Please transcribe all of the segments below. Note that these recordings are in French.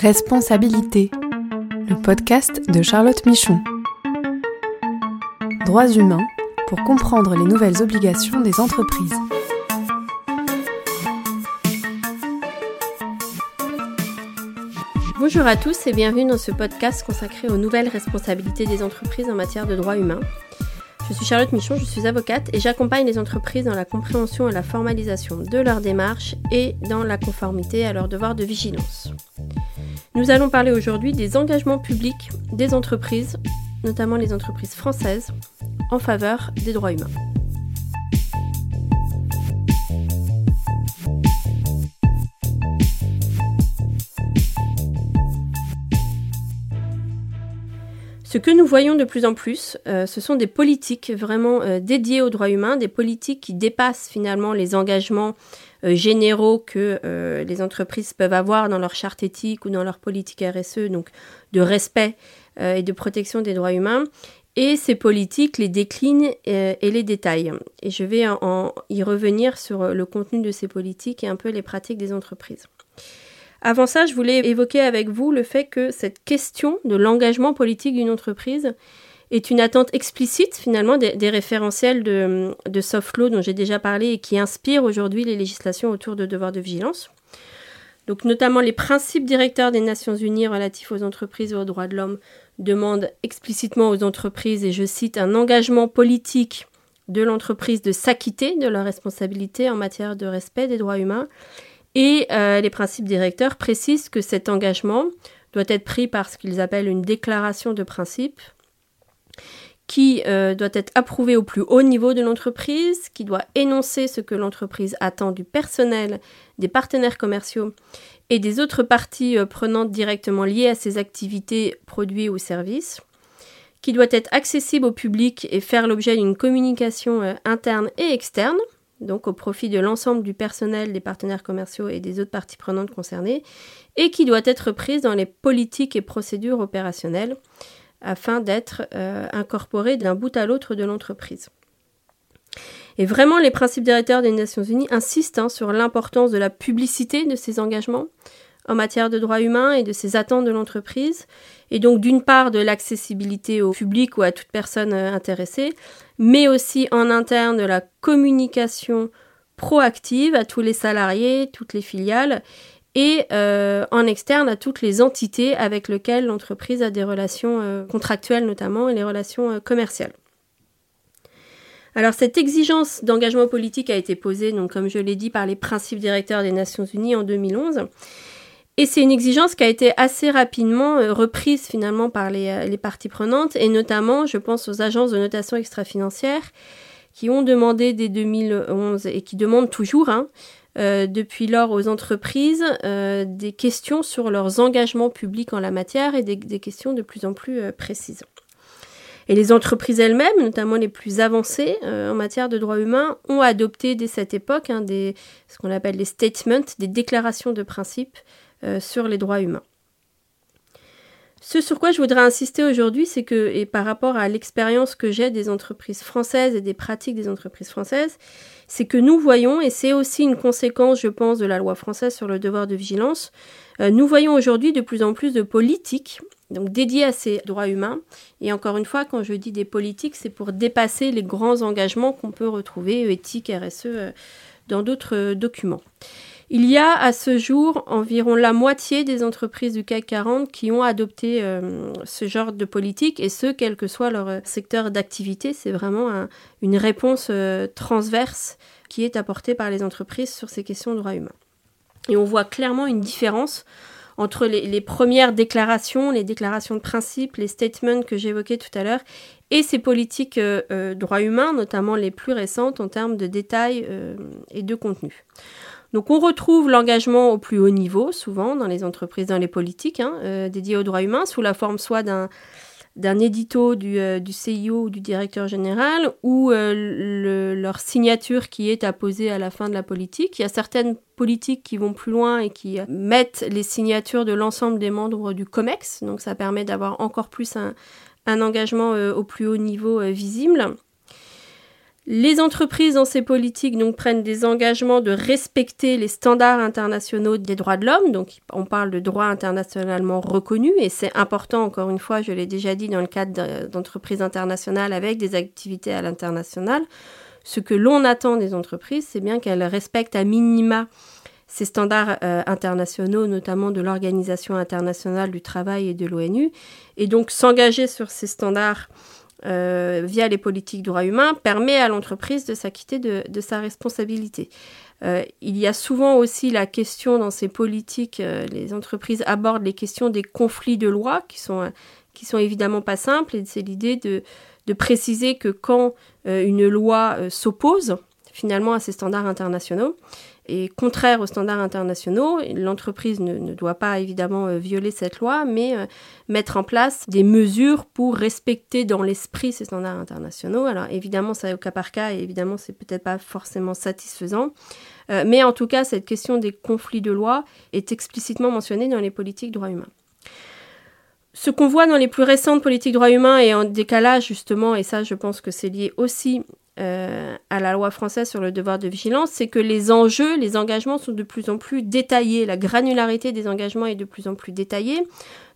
Responsabilité, le podcast de Charlotte Michon. Droits humains pour comprendre les nouvelles obligations des entreprises. Bonjour à tous et bienvenue dans ce podcast consacré aux nouvelles responsabilités des entreprises en matière de droits humains. Je suis Charlotte Michon, je suis avocate et j'accompagne les entreprises dans la compréhension et la formalisation de leurs démarches et dans la conformité à leurs devoirs de vigilance. Nous allons parler aujourd'hui des engagements publics des entreprises, notamment les entreprises françaises, en faveur des droits humains. Ce que nous voyons de plus en plus, euh, ce sont des politiques vraiment euh, dédiées aux droits humains, des politiques qui dépassent finalement les engagements généraux que euh, les entreprises peuvent avoir dans leur charte éthique ou dans leur politique RSE, donc de respect euh, et de protection des droits humains. Et ces politiques les déclinent et les détaillent. Et je vais y revenir sur le contenu de ces politiques et un peu les pratiques des entreprises. Avant ça, je voulais évoquer avec vous le fait que cette question de l'engagement politique d'une entreprise est une attente explicite finalement des, référentiels de, de, soft law dont j'ai déjà parlé et qui inspirent aujourd'hui les législations autour de devoirs de vigilance. Donc notamment les principes directeurs des Nations Unies relatifs aux entreprises et aux droits de l'homme demandent explicitement aux entreprises, et je cite, un engagement politique de l'entreprise de s'acquitter de leurs responsabilités en matière de respect des droits humains. Et euh, les principes directeurs précisent que cet engagement doit être pris par ce qu'ils appellent une déclaration de principe, qui euh, doit être approuvé au plus haut niveau de l'entreprise, qui doit énoncer ce que l'entreprise attend du personnel, des partenaires commerciaux et des autres parties euh, prenantes directement liées à ses activités, produits ou services, qui doit être accessible au public et faire l'objet d'une communication euh, interne et externe, donc au profit de l'ensemble du personnel, des partenaires commerciaux et des autres parties prenantes concernées, et qui doit être prise dans les politiques et procédures opérationnelles afin d'être euh, incorporé d'un bout à l'autre de l'entreprise. Et vraiment, les principes directeurs des Nations Unies insistent hein, sur l'importance de la publicité de ces engagements en matière de droits humains et de ces attentes de l'entreprise, et donc d'une part de l'accessibilité au public ou à toute personne euh, intéressée, mais aussi en interne de la communication proactive à tous les salariés, toutes les filiales, et euh, en externe à toutes les entités avec lesquelles l'entreprise a des relations euh, contractuelles notamment et les relations euh, commerciales. Alors cette exigence d'engagement politique a été posée, donc comme je l'ai dit, par les principes directeurs des Nations Unies en 2011. Et c'est une exigence qui a été assez rapidement reprise finalement par les, parties prenantes, et notamment, je pense aux agences de notation extra-financière qui ont demandé dès 2011 et qui demandent toujours hein, euh, depuis lors aux entreprises euh, des questions sur leurs engagements publics en la matière et des, questions de plus en plus euh, précises. Et les entreprises elles-mêmes, notamment les plus avancées en matière de droits humains, ont adopté dès cette époque hein, ce qu'on appelle les statements, des déclarations de principe sur les droits humains. Ce sur quoi je voudrais insister aujourd'hui, c'est que, et par rapport à l'expérience que j'ai des entreprises françaises et des pratiques des entreprises françaises, c'est que nous voyons, et c'est aussi une conséquence, je pense, de la loi française sur le devoir de vigilance, euh, nous voyons aujourd'hui de plus en plus de politiques donc dédiées à ces droits humains. Et encore une fois, quand je dis des politiques, c'est pour dépasser les grands engagements qu'on peut retrouver, éthique, RSE, euh, dans d'autres euh, documents. Il y a à ce jour environ la moitié des entreprises du CAC 40 qui ont adopté euh, ce genre de politique et ce, quel que soit leur euh, secteur d'activité. C'est vraiment une réponse euh, transverse qui est apportée par les entreprises sur ces questions de droits humains. Et on voit clairement une différence entre les, premières déclarations, les déclarations de principe, les statements que j'évoquais tout à l'heure, et ces politiques droits humains, notamment les plus récentes en termes de détails et de contenu. Donc on retrouve l'engagement au plus haut niveau, souvent dans les entreprises, dans les politiques, hein, euh, dédiées aux droits humains, sous la forme soit d'un d'un édito du, euh, du, CIO ou du directeur général, ou euh, leur signature qui est apposée à la fin de la politique. Il y a certaines politiques qui vont plus loin et qui mettent les signatures de l'ensemble des membres du COMEX, donc ça permet d'avoir encore plus un, un engagement au plus haut niveau visible. Les entreprises dans ces politiques prennent des engagements de respecter les standards internationaux des droits de l'homme. Donc on parle de droits internationalement reconnus et c'est important encore une fois, je l'ai déjà dit dans le cadre d'entreprises internationales avec des activités à l'international. Ce que l'on attend des entreprises, c'est bien qu'elles respectent à minima ces standards euh, internationaux, notamment de l'Organisation internationale du travail et de l'ONU. Et donc s'engager sur ces standards euh, via les politiques droits humains permet à l'entreprise de s'acquitter de, sa responsabilité. Euh, il y a souvent aussi la question dans ces politiques, euh, les entreprises abordent les questions des conflits de loi qui sont, qui sont évidemment pas simples et c'est l'idée de, de, préciser que quand une loi s'oppose finalement à ces standards internationaux, est contraire aux standards internationaux. L'entreprise ne, doit pas évidemment euh, violer cette loi, mais euh, mettre en place des mesures pour respecter dans l'esprit ces standards internationaux. Alors évidemment, ça est au cas par cas et évidemment, c'est peut-être pas forcément satisfaisant. Euh, mais en tout cas, cette question des conflits de loi est explicitement mentionnée dans les politiques droits humains. Ce qu'on voit dans les plus récentes politiques droits humains est en décalage justement, et ça je pense que c'est lié aussi euh, à la loi française sur le devoir de vigilance, c'est que les enjeux, les engagements sont de plus en plus détaillés. La granularité des engagements est de plus en plus détaillée.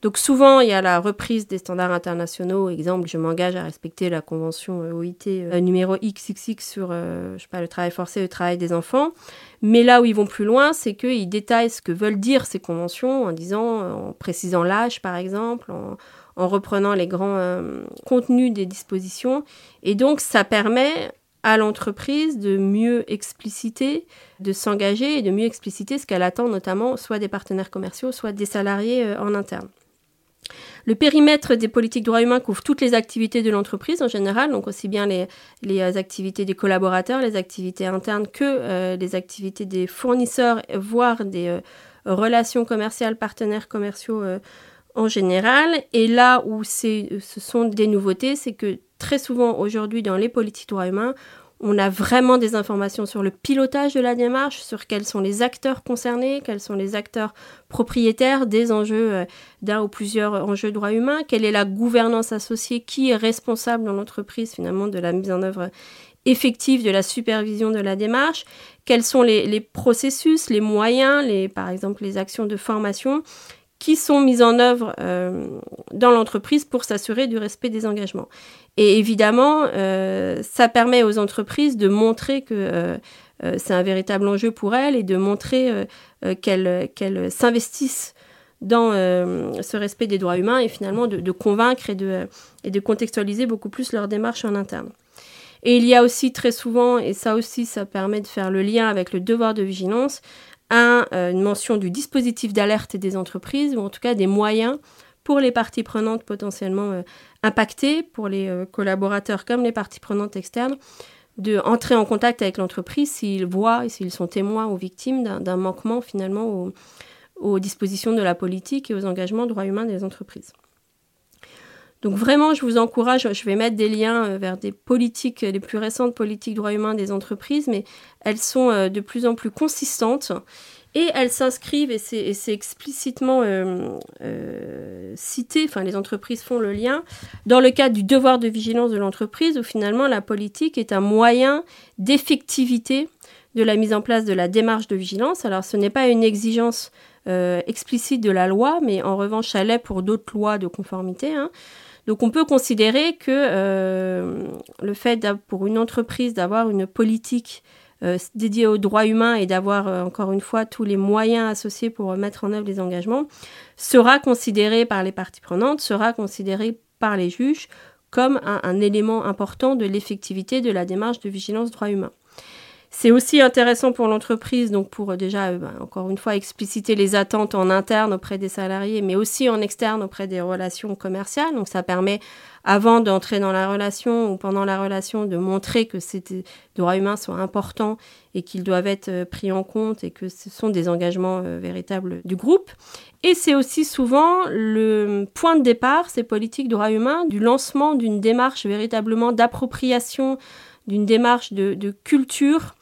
Donc souvent, il y a la reprise des standards internationaux. Exemple, je m'engage à respecter la convention euh, OIT euh, numéro XXX sur je sais pas, le travail forcé, le travail des enfants. Mais là où ils vont plus loin, c'est qu'ils détaillent ce que veulent dire ces conventions en disant, en précisant l'âge par exemple, en, en reprenant les grands euh, contenus des dispositions. Et donc, ça permet à l'entreprise de mieux expliciter, de s'engager et de mieux expliciter ce qu'elle attend notamment soit des partenaires commerciaux, soit des salariés euh, en interne. Le périmètre des politiques droits humains couvre toutes les activités de l'entreprise en général, donc aussi bien les, euh, activités des collaborateurs, les activités internes que les activités des fournisseurs, voire des relations commerciales, partenaires commerciaux en général. Et là où ce sont des nouveautés, c'est que très souvent aujourd'hui dans les politiques droits humains, on a vraiment des informations sur le pilotage de la démarche, sur quels sont les acteurs concernés, quels sont les acteurs propriétaires des enjeux euh, d'un ou plusieurs enjeux droits humains, quelle est la gouvernance associée, qui est responsable dans l'entreprise finalement de la mise en œuvre effective de la supervision de la démarche, quels sont les, les processus, les moyens, les, par exemple les actions de formation qui sont mises en œuvre euh, dans l'entreprise pour s'assurer du respect des engagements. Et évidemment, euh, ça permet aux entreprises de montrer que euh, c'est un véritable enjeu pour elles et de montrer qu'elles s'investissent dans ce respect des droits humains et finalement de, convaincre et de contextualiser beaucoup plus leur démarche en interne. Et il y a aussi très souvent, et ça aussi ça permet de faire le lien avec le devoir de vigilance, euh, une mention du dispositif d'alerte des entreprises, ou en tout cas des moyens pour les parties prenantes potentiellement euh, impactées, pour les euh, collaborateurs comme les parties prenantes externes, de en contact avec l'entreprise s'ils voient s'ils sont témoins ou victimes d'un manquement finalement aux, dispositions de la politique et aux engagements droits humains des entreprises. Donc vraiment, je vous encourage, je vais mettre des liens euh, vers des politiques, les plus récentes politiques droits humains des entreprises, mais elles sont euh, de plus en plus consistantes et elles s'inscrivent, et c'est explicitement euh, cité, enfin les entreprises font le lien, dans le cadre du devoir de vigilance de l'entreprise, où finalement la politique est un moyen d'effectivité de la mise en place de la démarche de vigilance. Alors ce n'est pas une exigence explicite de la loi, mais en revanche, elle est pour d'autres lois de conformité. Hein. Donc on peut considérer que euh, le fait pour une entreprise d'avoir une politique euh, dédiée aux droits humains et d'avoir euh, encore une fois tous les moyens associés pour mettre en œuvre les engagements sera considéré par les parties prenantes, sera considéré par les juges comme un élément important de l'effectivité de la démarche de vigilance droits humains. C'est aussi intéressant pour l'entreprise, donc pour euh, déjà, euh, bah, encore une fois, expliciter les attentes en interne auprès des salariés, mais aussi en externe auprès des relations commerciales. Donc ça permet, avant d'entrer dans la relation ou pendant la relation, de montrer que ces droits humains sont importants et qu'ils doivent être euh, pris en compte et que ce sont des engagements véritables du groupe. Et c'est aussi souvent le point de départ, ces politiques droits humains, du lancement d'une démarche véritablement d'appropriation, d'une démarche de, culture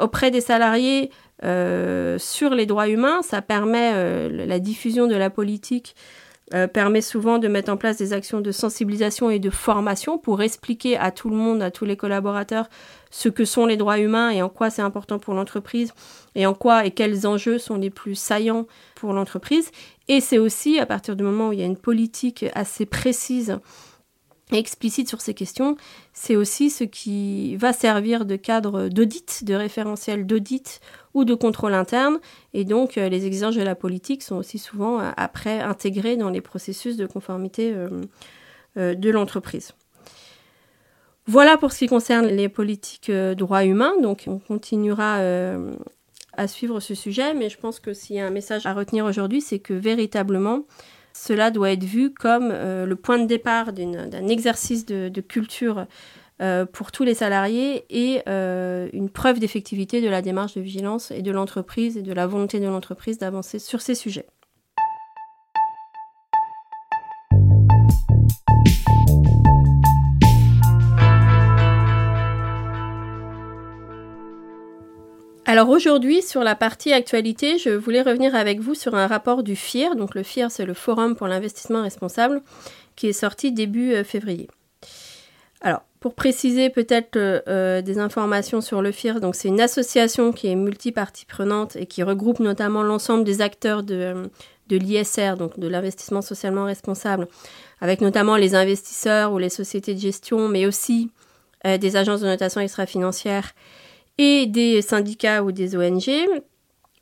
auprès des salariés euh, sur les droits humains. Ça permet euh, la diffusion de la politique euh, permet souvent de mettre en place des actions de sensibilisation et de formation pour expliquer à tout le monde, à tous les collaborateurs, ce que sont les droits humains et en quoi c'est important pour l'entreprise et en quoi et quels enjeux sont les plus saillants pour l'entreprise. Et c'est aussi à partir du moment où il y a une politique assez précise explicite sur ces questions, c'est aussi ce qui va servir de cadre d'audit, de référentiel d'audit ou de contrôle interne. Et donc, euh, les exigences de la politique sont aussi souvent euh, après intégrées dans les processus de conformité euh, de l'entreprise. Voilà pour ce qui concerne les politiques droits humains. Donc, on continuera à suivre ce sujet, mais je pense que s'il y a un message à retenir aujourd'hui, c'est que véritablement, cela doit être vu comme euh, le point de départ d'un exercice de, culture euh, pour tous les salariés et euh, une preuve d'effectivité de la démarche de vigilance et de l'entreprise et de la volonté de l'entreprise d'avancer sur ces sujets. Alors aujourd'hui, sur la partie actualité, je voulais revenir avec vous sur un rapport du FIR. Donc le FIR, c'est le Forum pour l'investissement responsable, qui est sorti début euh, février. Alors, pour préciser peut-être euh, euh, des informations sur le FIR, c'est une association qui est multipartie prenante et qui regroupe notamment l'ensemble des acteurs de, de l'ISR, donc de l'investissement socialement responsable, avec notamment les investisseurs ou les sociétés de gestion, mais aussi des agences de notation extra-financière et des syndicats ou des ONG.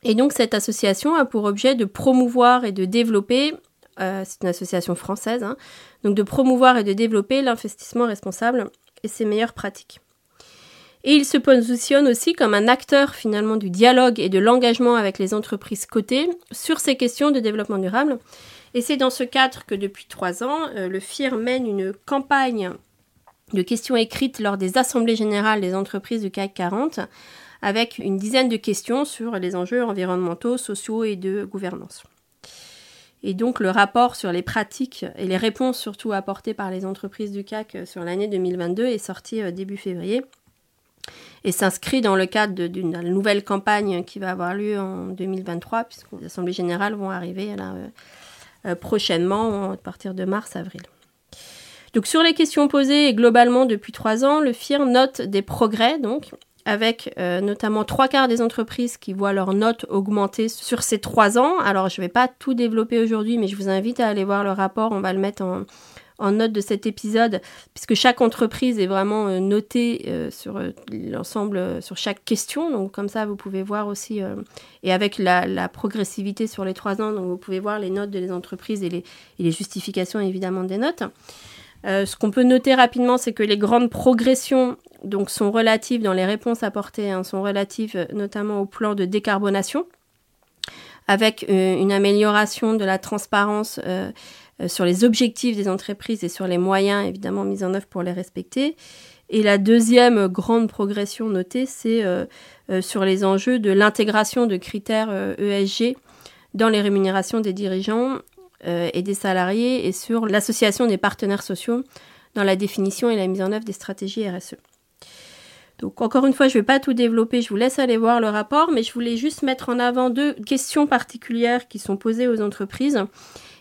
Et donc cette association a pour objet de promouvoir et de développer, euh, c'est une association française, hein, donc de promouvoir et de développer l'investissement responsable et ses meilleures pratiques. Et il se positionne aussi comme un acteur finalement du dialogue et de l'engagement avec les entreprises cotées sur ces questions de développement durable. Et c'est dans ce cadre que depuis trois ans, euh, le FIR mène une campagne de questions écrites lors des assemblées générales des entreprises du CAC 40, avec une dizaine de questions sur les enjeux environnementaux, sociaux et de gouvernance. Et donc le rapport sur les pratiques et les réponses surtout apportées par les entreprises du CAC sur l'année 2022 est sorti euh, début février et s'inscrit dans le cadre d'une nouvelle campagne qui va avoir lieu en 2023 puisque les assemblées générales vont arriver euh, euh, prochainement à partir de mars-avril. Donc sur les questions posées globalement depuis trois ans, le FIR note des progrès donc avec euh, notamment trois quarts des entreprises qui voient leur note augmenter sur ces trois ans. Alors je ne vais pas tout développer aujourd'hui, mais je vous invite à aller voir le rapport, on va le mettre en, note de cet épisode, puisque chaque entreprise est vraiment euh, notée euh, sur l'ensemble, sur chaque question. Donc comme ça, vous pouvez voir aussi, et avec la, progressivité sur les trois ans, donc vous pouvez voir les notes des entreprises et et les justifications évidemment des notes. Euh, ce qu'on peut noter rapidement, c'est que les grandes progressions sont relatives dans les réponses apportées, hein, sont relatives euh, notamment au plan de décarbonation, avec euh, une amélioration de la transparence sur les objectifs des entreprises et sur les moyens évidemment mis en œuvre pour les respecter. Et la deuxième grande progression notée, c'est sur les enjeux de l'intégration de critères ESG e dans les rémunérations des dirigeants et des salariés et sur l'association des partenaires sociaux dans la définition et la mise en œuvre des stratégies RSE. Donc encore une fois, je ne vais pas tout développer, je vous laisse aller voir le rapport, mais je voulais juste mettre en avant deux questions particulières qui sont posées aux entreprises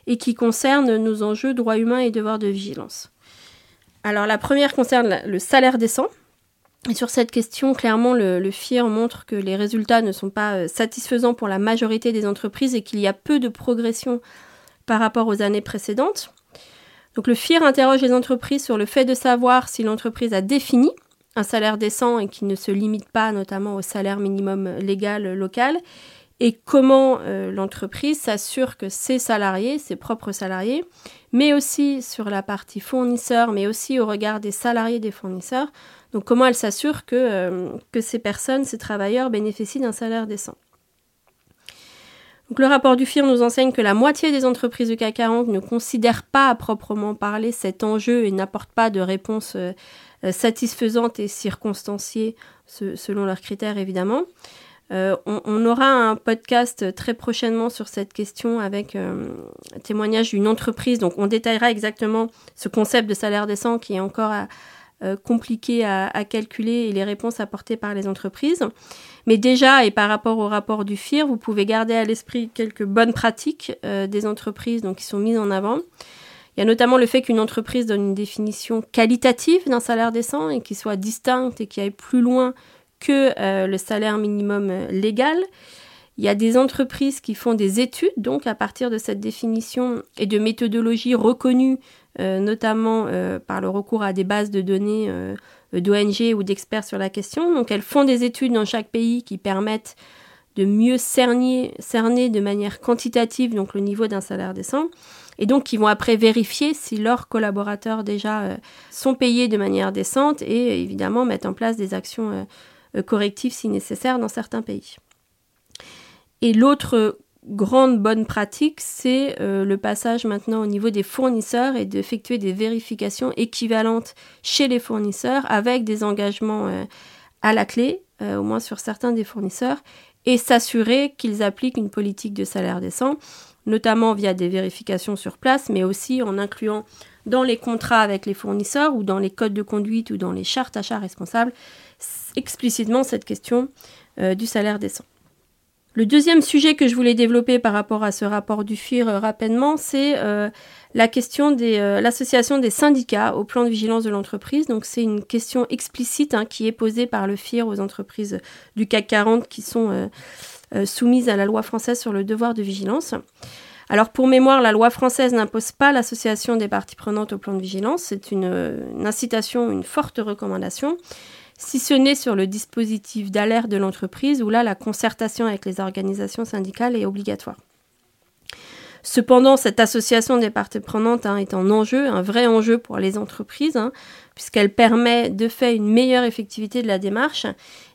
et qui concernent nos enjeux droits humains et devoirs de vigilance. Alors la première concerne le salaire décent. Et sur cette question, clairement, le, le, FIR montre que les résultats ne sont pas euh, satisfaisants pour la majorité des entreprises et qu'il y a peu de progression par rapport aux années précédentes. Donc le FIR interroge les entreprises sur le fait de savoir si l'entreprise a défini un salaire décent et qui ne se limite pas notamment au salaire minimum légal local et comment euh, l'entreprise s'assure que ses salariés, ses propres salariés, mais aussi sur la partie fournisseur, mais aussi au regard des salariés des fournisseurs, donc comment elle s'assure que, euh, que ces personnes, ces travailleurs bénéficient d'un salaire décent le rapport du FIR nous enseigne que la moitié des entreprises du CAC 40 ne considèrent pas à proprement parler cet enjeu et n'apportent pas de réponse euh, euh, satisfaisante et circonstanciée selon leurs critères évidemment. Euh, on, aura un podcast très prochainement sur cette question avec un témoignage d'une entreprise. Donc on détaillera exactement ce concept de salaire décent qui est encore compliquées à, calculer et les réponses apportées par les entreprises. Mais déjà, et par rapport au rapport du FIR, vous pouvez garder à l'esprit quelques bonnes pratiques des entreprises donc, qui sont mises en avant. Il y a notamment le fait qu'une entreprise donne une définition qualitative d'un salaire décent et qui soit distincte et qui aille plus loin que euh, le salaire minimum euh, légal. Il y a des entreprises qui font des études, donc à partir de cette définition et de méthodologies reconnues, euh, notamment par le recours à des bases de données d'ONG ou d'experts sur la question. Donc elles font des études dans chaque pays qui permettent de mieux cerner, de manière quantitative donc le niveau d'un salaire décent et donc qui vont après vérifier si leurs collaborateurs déjà euh, sont payés de manière décente et évidemment mettre en place des actions euh, euh, correctives si nécessaire dans certains pays. Et l'autre grande bonne pratique, c'est le passage maintenant au niveau des fournisseurs et d'effectuer des vérifications équivalentes chez les fournisseurs avec des engagements à la clé, au moins sur certains des fournisseurs, et s'assurer qu'ils appliquent une politique de salaire décent notamment via des vérifications sur place, mais aussi en incluant dans les contrats avec les fournisseurs ou dans les codes de conduite ou dans les chartes achats responsables explicitement cette question euh, du salaire décent. Le deuxième sujet que je voulais développer par rapport à ce rapport du FIR euh, rapidement, c'est euh, la question de l'association des syndicats au plan de vigilance de l'entreprise. Donc c'est une question explicite hein, qui est posée par le FIR aux entreprises du CAC 40 qui sont euh, soumise à la loi française sur le devoir de vigilance. Alors pour mémoire, la loi française n'impose pas l'association des parties prenantes au plan de vigilance, c'est une, incitation, une forte recommandation, si ce n'est sur le dispositif d'alerte de l'entreprise, où là la concertation avec les organisations syndicales est obligatoire. Cependant, cette association des parties prenantes hein, est un enjeu, un vrai enjeu pour les entreprises, hein, puisqu'elle permet de faire une meilleure effectivité de la démarche.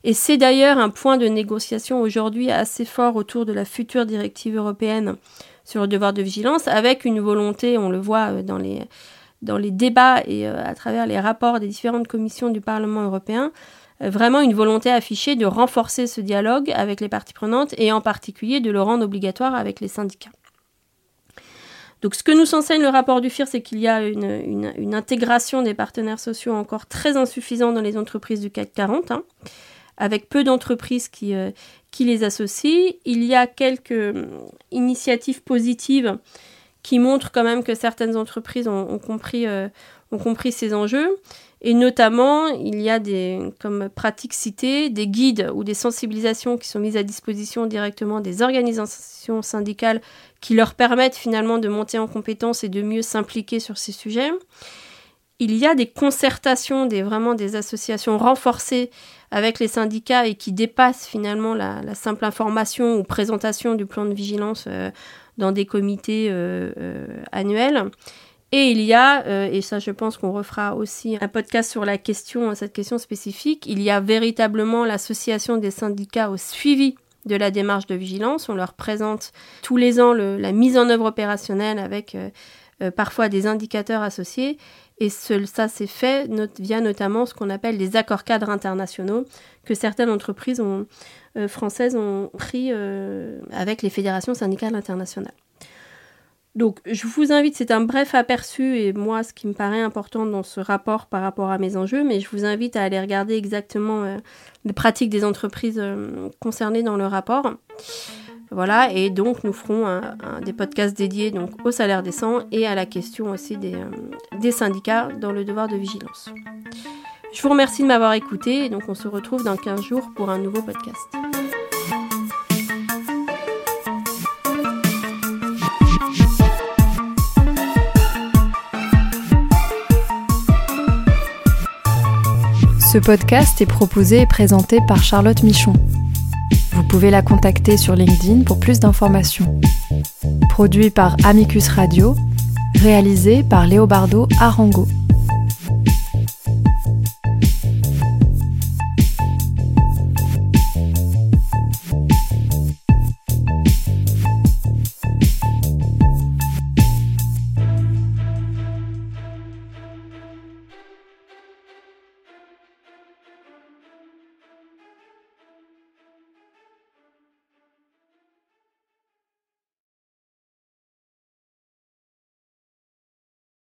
Et c'est d'ailleurs un point de négociation aujourd'hui assez fort autour de la future directive européenne sur le devoir de vigilance, avec une volonté, on le voit euh, dans les, dans les débats et euh, à travers les rapports des différentes commissions du Parlement européen, euh, vraiment une volonté affichée de renforcer ce dialogue avec les parties prenantes et en particulier de le rendre obligatoire avec les syndicats. Donc ce que nous enseigne le rapport du FIR, c'est qu'il y a une, intégration des partenaires sociaux encore très insuffisante dans les entreprises du CAC 40, hein, avec peu d'entreprises qui, euh, qui les associent. Il y a quelques euh, initiatives positives qui montrent quand même que certaines entreprises ont, compris, euh, ont compris ces enjeux. Et notamment, il y a des, comme pratiques citées, des guides ou des sensibilisations qui sont mises à disposition directement des organisations syndicales qui leur permettent finalement de monter en compétence et de mieux s'impliquer sur ces sujets. Il y a des concertations, des, vraiment des associations renforcées avec les syndicats et qui dépassent finalement la, simple information ou présentation du plan de vigilance euh, dans des comités euh, euh, annuels. Et il y a, euh, et ça je pense qu'on refera aussi un podcast sur la question, cette question spécifique, il y a véritablement l'association des syndicats au suivi de la démarche de vigilance. On leur présente tous les ans la mise en œuvre opérationnelle avec parfois des indicateurs associés. Et ça s'est fait via notamment ce qu'on appelle les accords cadres internationaux que certaines entreprises françaises ont pris avec les fédérations syndicales internationales. Donc, je vous invite, c'est un bref aperçu et moi, ce qui me paraît important dans ce rapport par rapport à mes enjeux, mais je vous invite à aller regarder exactement euh, les pratiques des entreprises euh, concernées dans le rapport. Voilà, et donc nous ferons des podcasts dédiés donc, au salaire décent et à la question aussi euh, des syndicats dans le devoir de vigilance. Je vous remercie de m'avoir écouté et donc on se retrouve dans 15 jours pour un nouveau podcast. Ce podcast est proposé et présenté par Charlotte Michon. Vous pouvez la contacter sur LinkedIn pour plus d'informations. Produit par Amicus Radio, réalisé par Léobardo Arango.